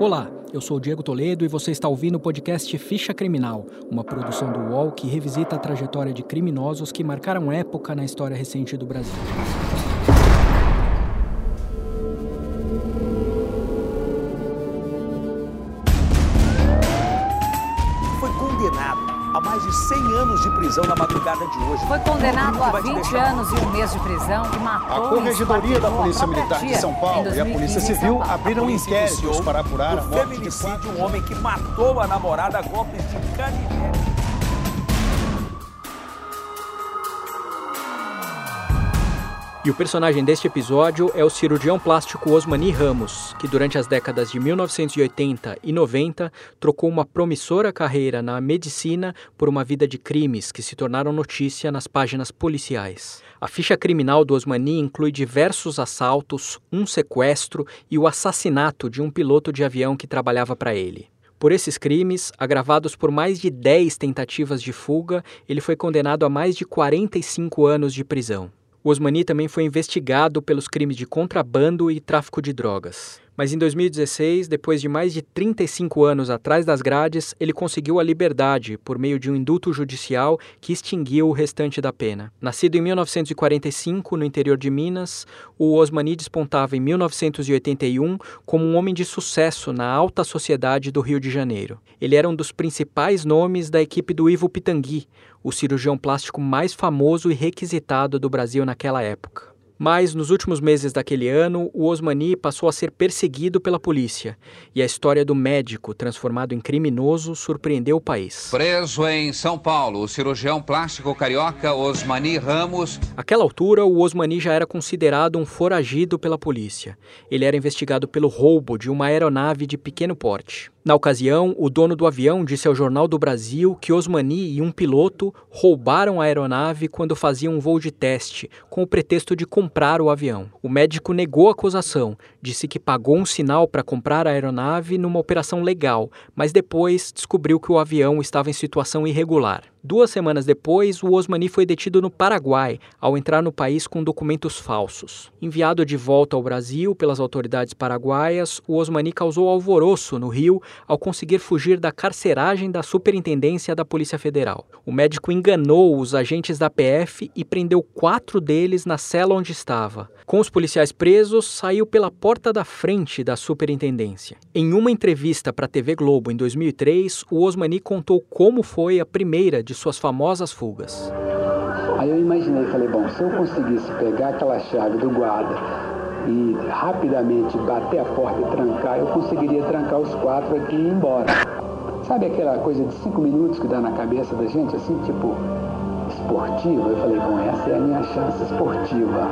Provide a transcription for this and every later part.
Olá, eu sou Diego Toledo e você está ouvindo o podcast Ficha Criminal, uma produção do UOL que revisita a trajetória de criminosos que marcaram época na história recente do Brasil. A mais de 100 anos de prisão na madrugada de hoje. Foi condenado a vai te 20 deixar- anos e um mês de prisão e matou A Corregedoria da Polícia Militar de São Paulo e a 2015 Polícia Civil abriram inquéritos para apurar a o morte de feminicídio de quatro um homem que matou a namorada a golpes de canivete. E o personagem deste episódio é o cirurgião plástico Osmani Ramos, que durante as décadas de 1980 e 90 trocou uma promissora carreira na medicina por uma vida de crimes que se tornaram notícia nas páginas policiais. A ficha criminal do Osmani inclui diversos assaltos, um sequestro e o assassinato de um piloto de avião que trabalhava para ele. Por esses crimes, agravados por mais de 10 tentativas de fuga, ele foi condenado a mais de 45 anos de prisão. Osmani também foi investigado pelos crimes de contrabando e tráfico de drogas. Mas em 2016, depois de mais de 35 anos atrás das grades, ele conseguiu a liberdade por meio de um indulto judicial que extinguiu o restante da pena. Nascido em 1945, no interior de Minas, o Osmani despontava em 1981 como um homem de sucesso na alta sociedade do Rio de Janeiro. Ele era um dos principais nomes da equipe do Ivo Pitangui, o cirurgião plástico mais famoso e requisitado do Brasil naquela época. Mas, nos últimos meses daquele ano, o Osmani passou a ser perseguido pela polícia, e a história do médico, transformado em criminoso, surpreendeu o país. Preso em São Paulo, o cirurgião plástico carioca Osmani Ramos Àquela altura, o Osmani já era considerado um foragido pela polícia. Ele era investigado pelo roubo de uma aeronave de pequeno porte. Na ocasião, o dono do avião disse ao Jornal do Brasil que Osmani e um piloto roubaram a aeronave quando faziam um voo de teste, com o pretexto de comprar o avião. O médico negou a acusação, disse que pagou um sinal para comprar a aeronave numa operação legal, mas depois descobriu que o avião estava em situação irregular. Duas semanas depois, o Osmani foi detido no Paraguai ao entrar no país com documentos falsos. Enviado de volta ao Brasil pelas autoridades paraguaias, o Osmani causou alvoroço no Rio ao conseguir fugir da carceragem da Superintendência da Polícia Federal. O médico enganou os agentes da PF e prendeu quatro deles na cela onde estava. Com os policiais presos, saiu pela porta da frente da Superintendência. Em uma entrevista para a TV Globo em 2003, o Osmani contou como foi a primeira de suas famosas fugas. Aí eu imaginei, falei, bom, se eu conseguisse pegar aquela chave do guarda e rapidamente bater a porta e trancar, eu conseguiria trancar os quatro aqui e ir embora. Sabe aquela coisa de cinco minutos que dá na cabeça da gente, assim, tipo, esportiva? Eu falei, bom, essa é a minha chance esportiva.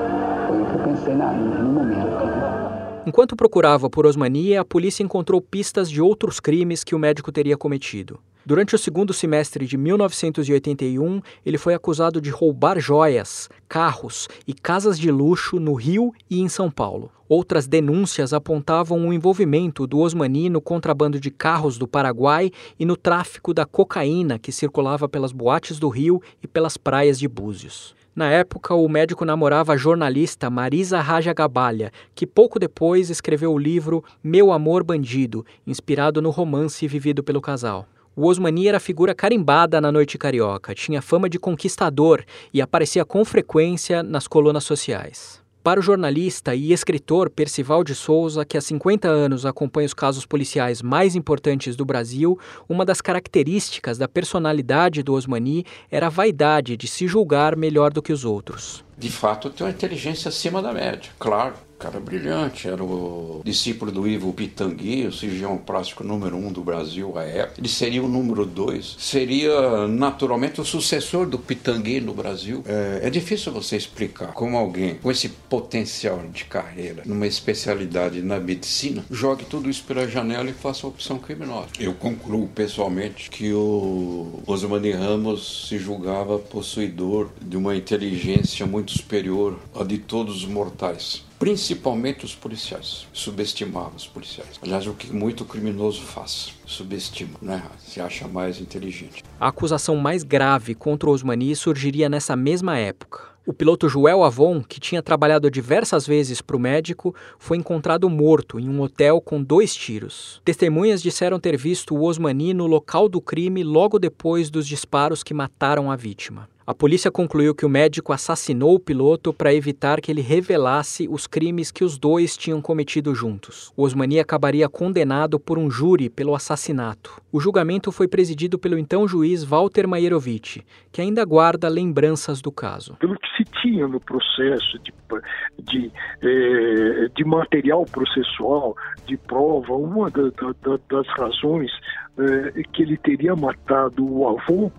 Foi o que eu pensei na, no momento. Enquanto procurava por Osmani, a polícia encontrou pistas de outros crimes que o médico teria cometido. Durante o segundo semestre de 1981, ele foi acusado de roubar joias, carros e casas de luxo no Rio e em São Paulo. Outras denúncias apontavam o envolvimento do Osmani no contrabando de carros do Paraguai e no tráfico da cocaína que circulava pelas boates do Rio e pelas praias de Búzios. Na época, o médico namorava a jornalista Marisa Raja Gabalha, que pouco depois escreveu o livro Meu Amor Bandido, inspirado no romance vivido pelo casal. O Osmani era figura carimbada na noite carioca, tinha fama de conquistador e aparecia com frequência nas colunas sociais. Para o jornalista e escritor Percival de Souza, que há 50 anos acompanha os casos policiais mais importantes do Brasil, uma das características da personalidade do Osmani era a vaidade de se julgar melhor do que os outros. De fato, tem uma inteligência acima da média, claro. Cara brilhante, era o discípulo do Ivo Pitangui, o cirurgião plástico número um do Brasil à época. Ele seria o número dois, seria naturalmente o sucessor do Pitangui no Brasil. É, é difícil você explicar como alguém com esse potencial de carreira, numa especialidade na medicina, jogue tudo isso pela janela e faça a opção criminosa. Eu concluo pessoalmente que o Osmani Ramos se julgava possuidor de uma inteligência muito superior à de todos os mortais principalmente os policiais. Subestimava os policiais. Aliás, o que muito criminoso faz, subestima, né? Se acha mais inteligente. A acusação mais grave contra o Osmani surgiria nessa mesma época. O piloto Joel Avon, que tinha trabalhado diversas vezes para o médico, foi encontrado morto em um hotel com dois tiros. Testemunhas disseram ter visto o Osmani no local do crime logo depois dos disparos que mataram a vítima. A polícia concluiu que o médico assassinou o piloto para evitar que ele revelasse os crimes que os dois tinham cometido juntos. O Osmani acabaria condenado por um júri pelo assassinato. O julgamento foi presidido pelo então juiz Walter Maierovitch, que ainda guarda lembranças do caso. Pelo que se tinha no processo de, de, eh, de material processual, de prova, uma da, da, das razões eh, que ele teria matado o avô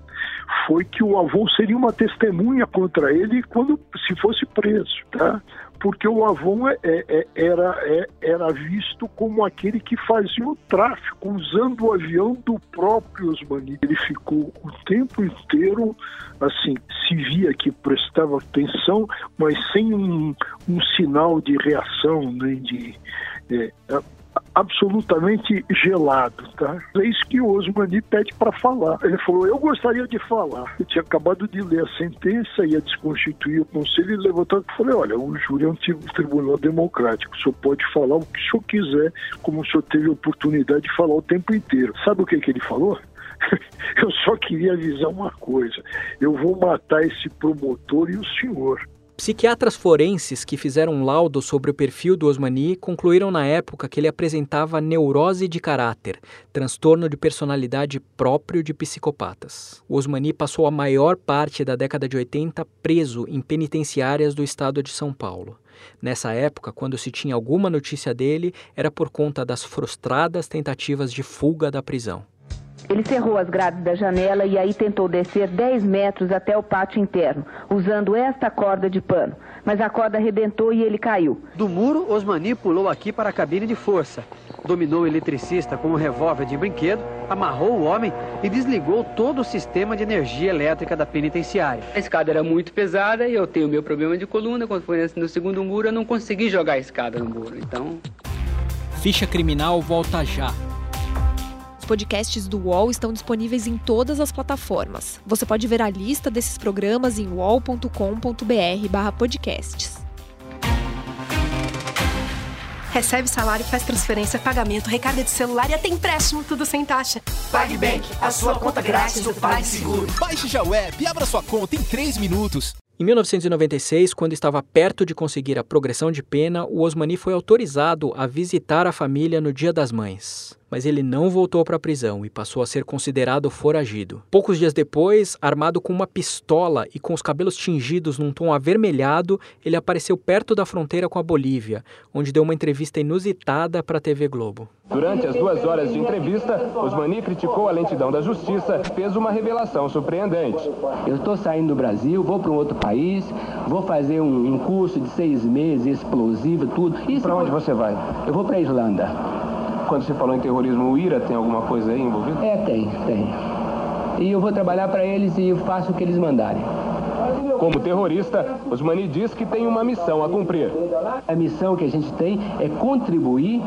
foi que o avô seria uma testemunha contra ele quando se fosse preso, tá? Porque o avô é, é, é era, é, era visto como aquele que fazia o tráfico usando o avião do próprio Osmani. Ele ficou o tempo inteiro assim, se via que prestava atenção, mas sem um, um sinal de reação, nem de é, absolutamente gelado, tá? É isso que o Osmani pede para falar. Ele falou: Eu gostaria de falar. Eu tinha acabado de ler a sentença, ia desconstituir o conselho e levantar e falei: Olha, o júri é um tribunal democrático, o senhor pode falar o que o senhor quiser, como o senhor teve a oportunidade de falar o tempo inteiro. Sabe o que, que ele falou? Eu só queria avisar uma coisa: eu vou matar esse promotor e o senhor. Psiquiatras forenses que fizeram um laudo sobre o perfil do Osmani concluíram na época que ele apresentava neurose de caráter, transtorno de personalidade próprio de psicopatas. O Osmani passou a maior parte da década de 80 preso em penitenciárias do estado de São Paulo. Nessa época, quando se tinha alguma notícia dele, era por conta das frustradas tentativas de fuga da prisão. Ele cerrou as grades da janela e aí tentou descer 10 metros até o pátio interno, usando esta corda de pano. Mas a corda arrebentou e ele caiu. Do muro, Osmani pulou aqui para a cabine de força. Dominou o eletricista com um revólver de brinquedo, amarrou o homem e desligou todo o sistema de energia elétrica da penitenciária. A escada era muito pesada e eu tenho meu problema de coluna. Quando foi no segundo muro, eu não consegui jogar a escada no muro. Então. Ficha Criminal volta já podcasts do UOL estão disponíveis em todas as plataformas. Você pode ver a lista desses programas em uol.com.br/podcasts. Recebe salário, faz transferência, pagamento, recarga de celular e até empréstimo, tudo sem taxa. PagBank, a sua conta grátis do PagSeguro. Baixe já o app e abra sua conta em 3 minutos. Em 1996, quando estava perto de conseguir a progressão de pena, o Osmani foi autorizado a visitar a família no Dia das Mães mas ele não voltou para a prisão e passou a ser considerado foragido. Poucos dias depois, armado com uma pistola e com os cabelos tingidos num tom avermelhado, ele apareceu perto da fronteira com a Bolívia, onde deu uma entrevista inusitada para a TV Globo. Durante as duas horas de entrevista, Osmani criticou a lentidão da justiça e fez uma revelação surpreendente. Eu estou saindo do Brasil, vou para um outro país, vou fazer um, um curso de seis meses, explosivo, tudo. E para onde você vai? Eu vou para a Irlanda. Quando você falou em terrorismo, o IRA tem alguma coisa aí envolvida? É, tem, tem. E eu vou trabalhar para eles e faço o que eles mandarem. Como terrorista, Osmani diz que tem uma missão a cumprir. A missão que a gente tem é contribuir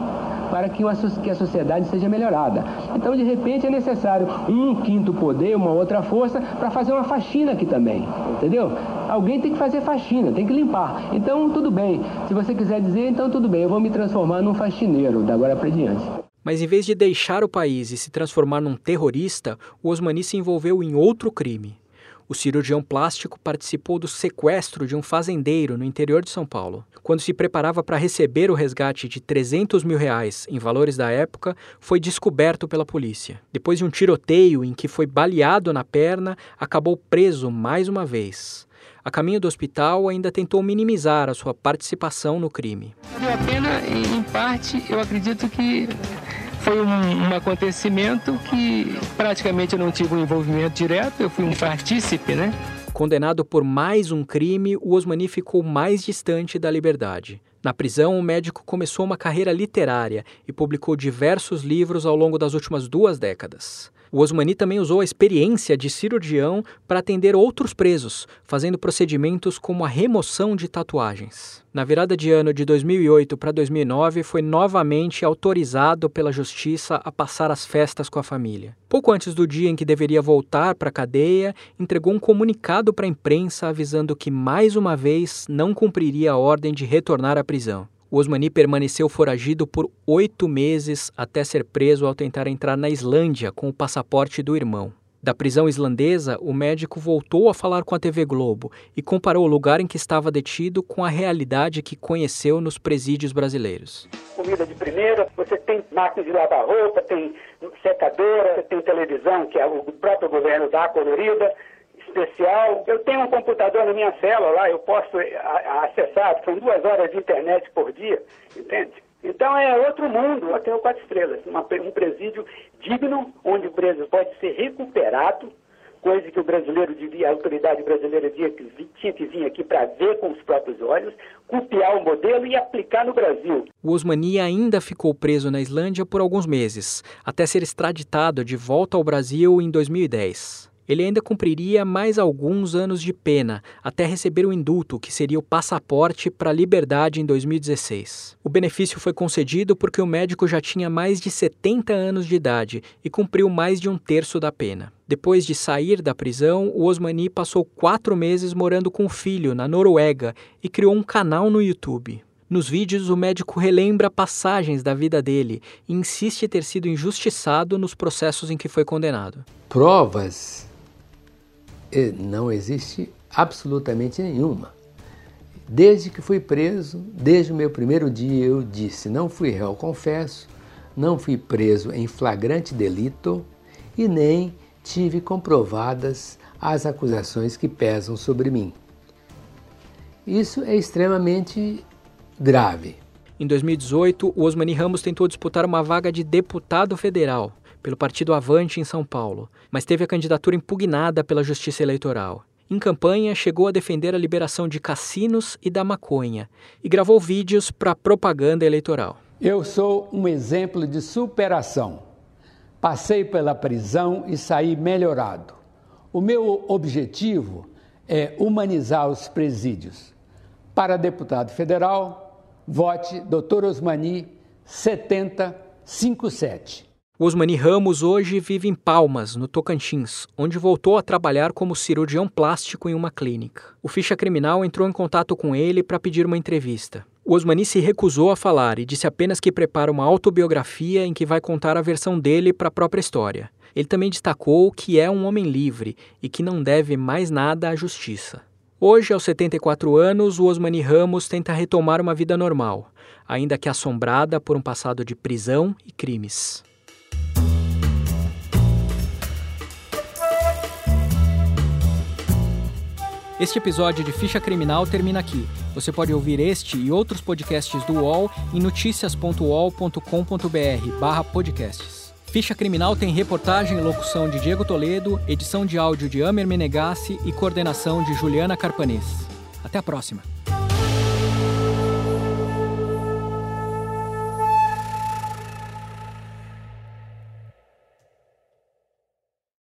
para que a sociedade seja melhorada. Então, de repente, é necessário um quinto poder, uma outra força, para fazer uma faxina aqui também. Entendeu? Alguém tem que fazer faxina, tem que limpar. Então, tudo bem. Se você quiser dizer, então tudo bem, eu vou me transformar num faxineiro da agora para diante. Mas em vez de deixar o país e se transformar num terrorista, o Osmani se envolveu em outro crime. O cirurgião plástico participou do sequestro de um fazendeiro no interior de São Paulo. Quando se preparava para receber o resgate de 300 mil reais em valores da época, foi descoberto pela polícia. Depois de um tiroteio em que foi baleado na perna, acabou preso mais uma vez. A caminho do hospital, ainda tentou minimizar a sua participação no crime. Valeu a pena, em parte, eu acredito que foi um, um, acontecimento que praticamente eu não tive um envolvimento direto, eu fui um partícipe, né? Condenado por mais um crime, o Osmani ficou mais distante da liberdade. Na prisão, o médico começou uma carreira literária e publicou diversos livros ao longo das últimas duas décadas. O Osmani também usou a experiência de cirurgião para atender outros presos, fazendo procedimentos como a remoção de tatuagens. Na virada de ano de 2008 para 2009, foi novamente autorizado pela justiça a passar as festas com a família. Pouco antes do dia em que deveria voltar para a cadeia, entregou um comunicado para a imprensa avisando que mais uma vez não cumpriria a ordem de retornar à prisão. O Osmani permaneceu foragido por oito meses até ser preso ao tentar entrar na Islândia com o passaporte do irmão. Da prisão islandesa, o médico voltou a falar com a TV Globo e comparou o lugar em que estava detido com a realidade que conheceu nos presídios brasileiros. Comida de primeira, você tem máquina de lavar roupa, tem secadora, você tem televisão, que é o próprio governo dá colorida, especial. Eu tenho um computador na minha cela lá, eu posso eh, acessar, são duas horas de internet por dia, entende? Então é outro mundo, até o quatro estrelas, uma, um presídio digno, onde o preso pode ser recuperado, coisa que o brasileiro devia, a autoridade brasileira devia, tinha que vir aqui para ver com os próprios olhos, copiar o modelo e aplicar no Brasil. O Osmani ainda ficou preso na Islândia por alguns meses, até ser extraditado de volta ao Brasil em 2010 ele ainda cumpriria mais alguns anos de pena até receber o indulto, que seria o passaporte para a liberdade em 2016. O benefício foi concedido porque o médico já tinha mais de 70 anos de idade e cumpriu mais de um terço da pena. Depois de sair da prisão, o Osmani passou quatro meses morando com o filho na Noruega e criou um canal no YouTube. Nos vídeos, o médico relembra passagens da vida dele e insiste ter sido injustiçado nos processos em que foi condenado. Provas não existe absolutamente nenhuma. Desde que fui preso, desde o meu primeiro dia, eu disse: não fui réu, confesso, não fui preso em flagrante delito e nem tive comprovadas as acusações que pesam sobre mim. Isso é extremamente grave. Em 2018, o Osmani Ramos tentou disputar uma vaga de deputado federal pelo partido Avante em São Paulo, mas teve a candidatura impugnada pela Justiça Eleitoral. Em campanha, chegou a defender a liberação de cassinos e da maconha e gravou vídeos para propaganda eleitoral. Eu sou um exemplo de superação. Passei pela prisão e saí melhorado. O meu objetivo é humanizar os presídios. Para deputado federal, vote Dr. Osmani 7057. Osmani Ramos hoje vive em Palmas, no Tocantins, onde voltou a trabalhar como cirurgião plástico em uma clínica. O ficha criminal entrou em contato com ele para pedir uma entrevista. O Osmani se recusou a falar e disse apenas que prepara uma autobiografia em que vai contar a versão dele para a própria história. Ele também destacou que é um homem livre e que não deve mais nada à justiça. Hoje, aos 74 anos, o Osmani Ramos tenta retomar uma vida normal, ainda que assombrada por um passado de prisão e crimes. Este episódio de Ficha Criminal termina aqui. Você pode ouvir este e outros podcasts do UOL em noticias.uol.com.br podcasts. Ficha Criminal tem reportagem e locução de Diego Toledo, edição de áudio de Amer Menegassi e coordenação de Juliana Carpanês. Até a próxima.